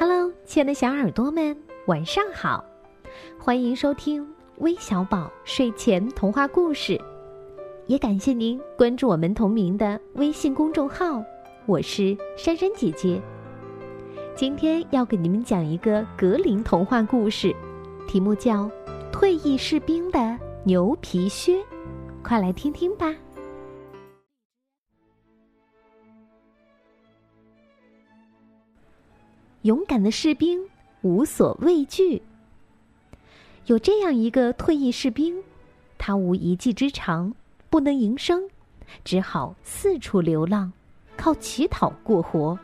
Hello，亲爱的小耳朵们，晚上好！欢迎收听微小宝睡前童话故事，也感谢您关注我们同名的微信公众号。我是珊珊姐姐，今天要给你们讲一个格林童话故事，题目叫《退役士兵的牛皮靴》，快来听听吧。勇敢的士兵无所畏惧。有这样一个退役士兵，他无一技之长，不能营生，只好四处流浪，靠乞讨过活。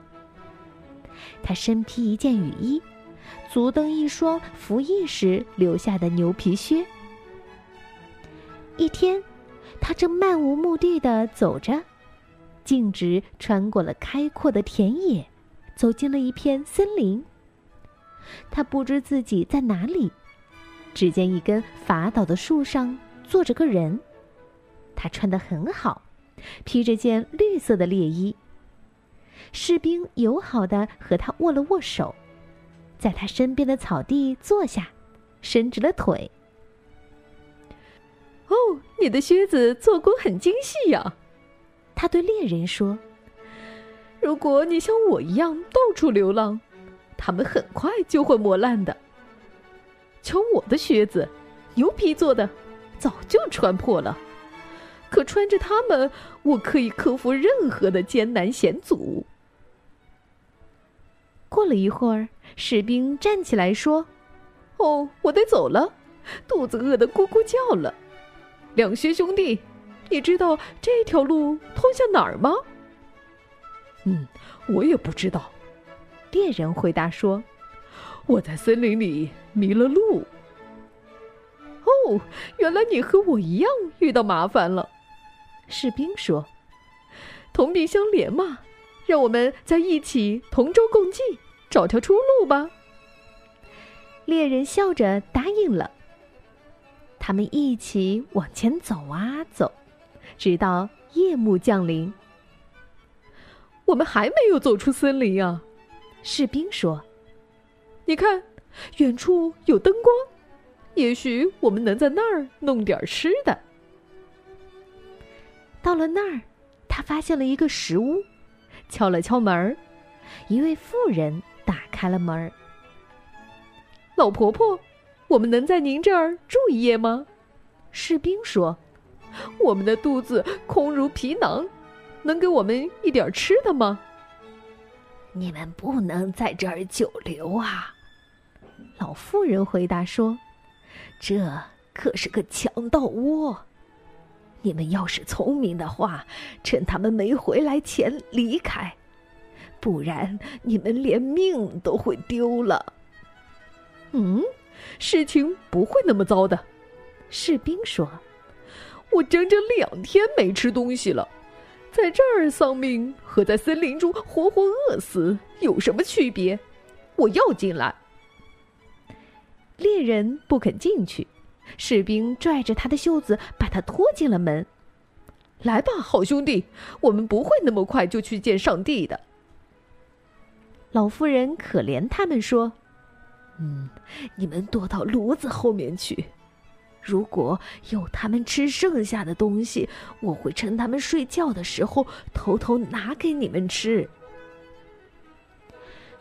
他身披一件雨衣，足蹬一双服役时留下的牛皮靴。一天，他正漫无目的的走着，径直穿过了开阔的田野。走进了一片森林。他不知自己在哪里，只见一根伐倒的树上坐着个人。他穿得很好，披着件绿色的猎衣。士兵友好的和他握了握手，在他身边的草地坐下，伸直了腿。哦，你的靴子做工很精细呀，他对猎人说。如果你像我一样到处流浪，它们很快就会磨烂的。瞧我的靴子，牛皮做的，早就穿破了。可穿着它们，我可以克服任何的艰难险阻。过了一会儿，士兵站起来说：“哦，我得走了，肚子饿得咕咕叫了。两靴兄弟，你知道这条路通向哪儿吗？”嗯，我也不知道。猎人回答说：“我在森林里迷了路。”哦，原来你和我一样遇到麻烦了。士兵说：“同病相怜嘛，让我们在一起同舟共济，找条出路吧。”猎人笑着答应了。他们一起往前走啊走，直到夜幕降临。我们还没有走出森林啊，士兵说：“你看，远处有灯光，也许我们能在那儿弄点吃的。”到了那儿，他发现了一个石屋，敲了敲门儿，一位妇人打开了门儿。老婆婆，我们能在您这儿住一夜吗？士兵说：“我们的肚子空如皮囊。”能给我们一点吃的吗？你们不能在这儿久留啊！老妇人回答说：“这可是个强盗窝，你们要是聪明的话，趁他们没回来前离开，不然你们连命都会丢了。”嗯，事情不会那么糟的，士兵说：“我整整两天没吃东西了。”在这儿丧命和在森林中活活饿死有什么区别？我要进来。猎人不肯进去，士兵拽着他的袖子，把他拖进了门。来吧，好兄弟，我们不会那么快就去见上帝的。老妇人可怜他们说：“嗯，你们躲到炉子后面去。”如果有他们吃剩下的东西，我会趁他们睡觉的时候偷偷拿给你们吃。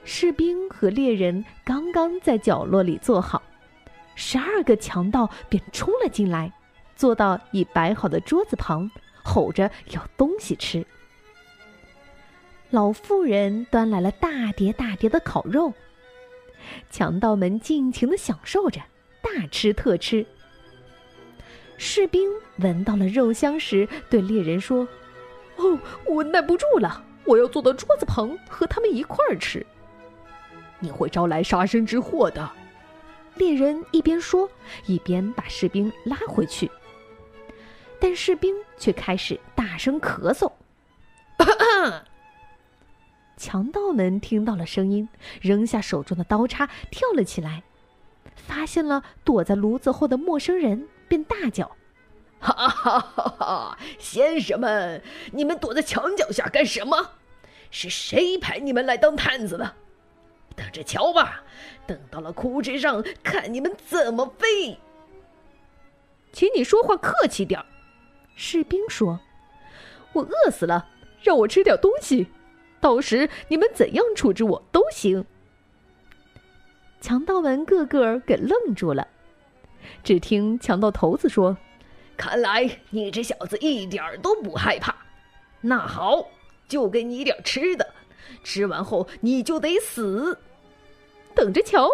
士兵和猎人刚刚在角落里坐好，十二个强盗便冲了进来，坐到已摆好的桌子旁，吼着要东西吃。老妇人端来了大碟大碟的烤肉，强盗们尽情的享受着，大吃特吃。士兵闻到了肉香时，对猎人说：“哦，我耐不住了，我要坐到桌子旁和他们一块儿吃。”你会招来杀身之祸的。猎人一边说，一边把士兵拉回去。但士兵却开始大声咳嗽。强盗们听到了声音，扔下手中的刀叉，跳了起来，发现了躲在炉子后的陌生人。便大叫：“哈哈哈哈！先生们，你们躲在墙角下干什么？是谁派你们来当探子的？等着瞧吧，等到了枯枝上，看你们怎么飞。请你说话客气点儿。士兵说：“我饿死了，让我吃点东西，到时你们怎样处置我都行。”强盗们个个给愣住了，只听强盗头子说：“看来你这小子一点都不害怕。那好，就给你点吃的，吃完后你就得死，等着瞧。”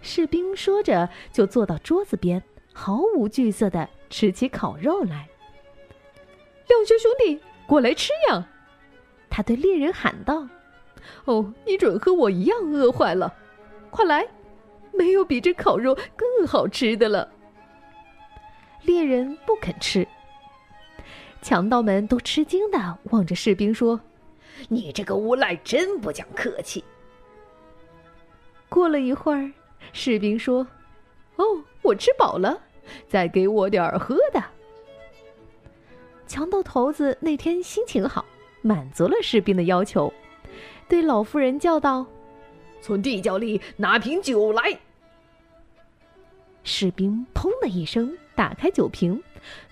士兵说着，就坐到桌子边，毫无惧色的吃起烤肉来。亮兄兄弟，过来吃呀！他对猎人喊道：“哦，你准和我一样饿坏了。”快来，没有比这烤肉更好吃的了。猎人不肯吃，强盗们都吃惊的望着士兵说：“你这个无赖，真不讲客气。”过了一会儿，士兵说：“哦，我吃饱了，再给我点儿喝的。”强盗头子那天心情好，满足了士兵的要求，对老妇人叫道。从地窖里拿瓶酒来。士兵砰的一声打开酒瓶，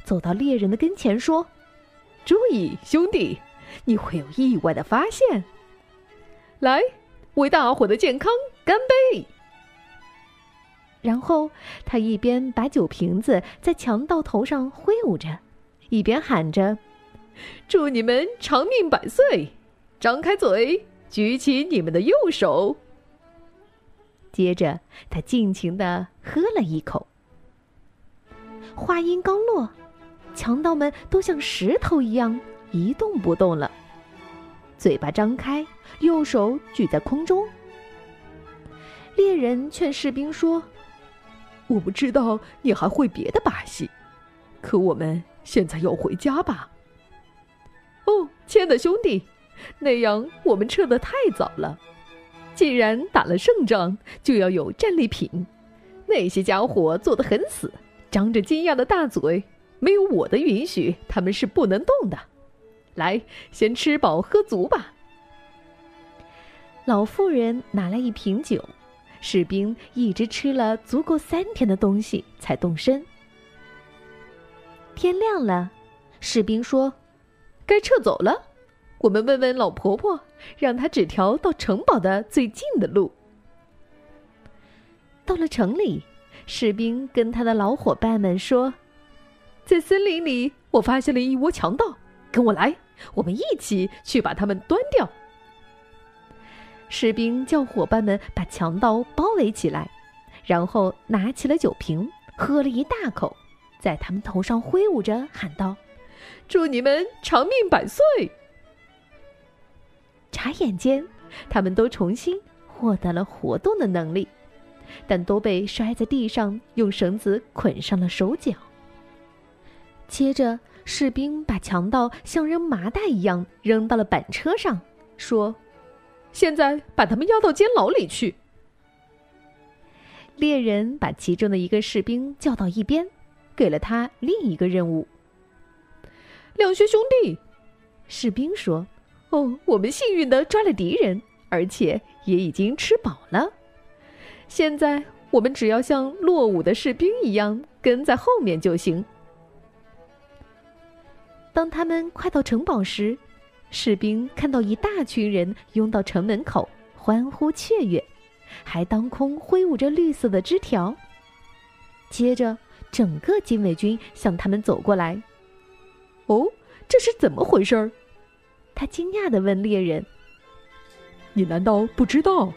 走到猎人的跟前说：“注意，兄弟，你会有意外的发现。来，为大伙的健康干杯！”然后他一边把酒瓶子在强盗头上挥舞着，一边喊着：“祝你们长命百岁！张开嘴，举起你们的右手。”接着，他尽情的喝了一口。话音刚落，强盗们都像石头一样一动不动了，嘴巴张开，右手举在空中。猎人劝士兵说：“我不知道你还会别的把戏，可我们现在要回家吧。”哦，亲爱的兄弟，那样我们撤得太早了。既然打了胜仗，就要有战利品。那些家伙做的很死，张着惊讶的大嘴，没有我的允许，他们是不能动的。来，先吃饱喝足吧。老妇人拿来一瓶酒，士兵一直吃了足够三天的东西才动身。天亮了，士兵说：“该撤走了。”我们问问老婆婆，让他指条到城堡的最近的路。到了城里，士兵跟他的老伙伴们说：“在森林里，我发现了一窝强盗，跟我来，我们一起去把他们端掉。”士兵叫伙伴们把强盗包围起来，然后拿起了酒瓶，喝了一大口，在他们头上挥舞着，喊道：“祝你们长命百岁！”眨眼间，他们都重新获得了活动的能力，但都被摔在地上，用绳子捆上了手脚。接着，士兵把强盗像扔麻袋一样扔到了板车上，说：“现在把他们押到监牢里去。”猎人把其中的一个士兵叫到一边，给了他另一个任务。两兄兄弟，士兵说。哦，我们幸运的抓了敌人，而且也已经吃饱了。现在我们只要像落伍的士兵一样跟在后面就行。当他们快到城堡时，士兵看到一大群人拥到城门口，欢呼雀跃，还当空挥舞着绿色的枝条。接着，整个禁卫军向他们走过来。哦，这是怎么回事儿？他惊讶地问猎人：“你难道不知道？”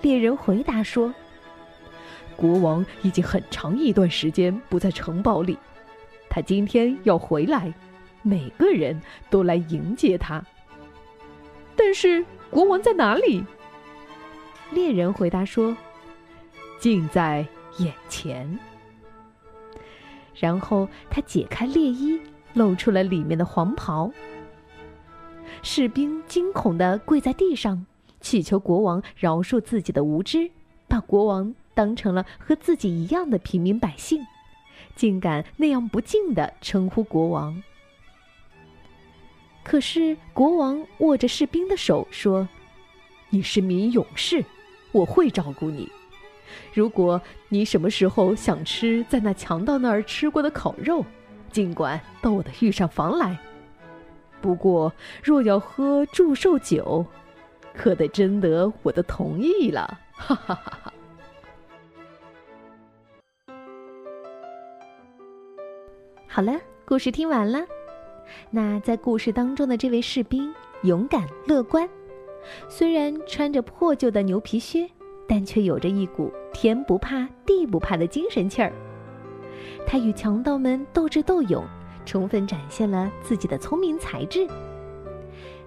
猎人回答说：“国王已经很长一段时间不在城堡里，他今天要回来，每个人都来迎接他。但是国王在哪里？”猎人回答说：“近在眼前。”然后他解开猎衣，露出了里面的黄袍。士兵惊恐的跪在地上，祈求国王饶恕自己的无知，把国王当成了和自己一样的平民百姓，竟敢那样不敬的称呼国王。可是国王握着士兵的手说：“你是名勇士，我会照顾你。如果你什么时候想吃在那强盗那儿吃过的烤肉，尽管到我的御膳房来。不过，若要喝祝寿酒，可得征得我的同意了。哈哈哈哈！好了，故事听完了。那在故事当中的这位士兵勇敢乐观，虽然穿着破旧的牛皮靴，但却有着一股天不怕地不怕的精神气儿。他与强盗们斗智斗勇，充分展现了自己的聪明才智。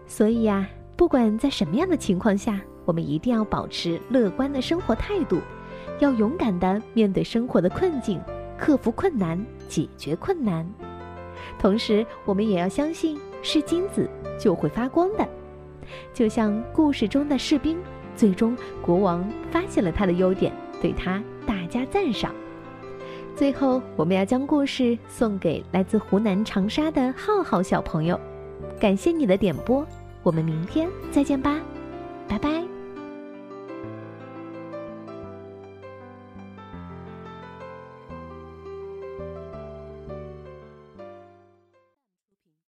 所以呀，不管在什么样的情况下，我们一定要保持乐观的生活态度，要勇敢的面对生活的困境，克服困难，解决困难。同时，我们也要相信，是金子就会发光的。就像故事中的士兵，最终国王发现了他的优点，对他大加赞赏。最后，我们要将故事送给来自湖南长沙的浩浩小朋友，感谢你的点播，我们明天再见吧，拜拜。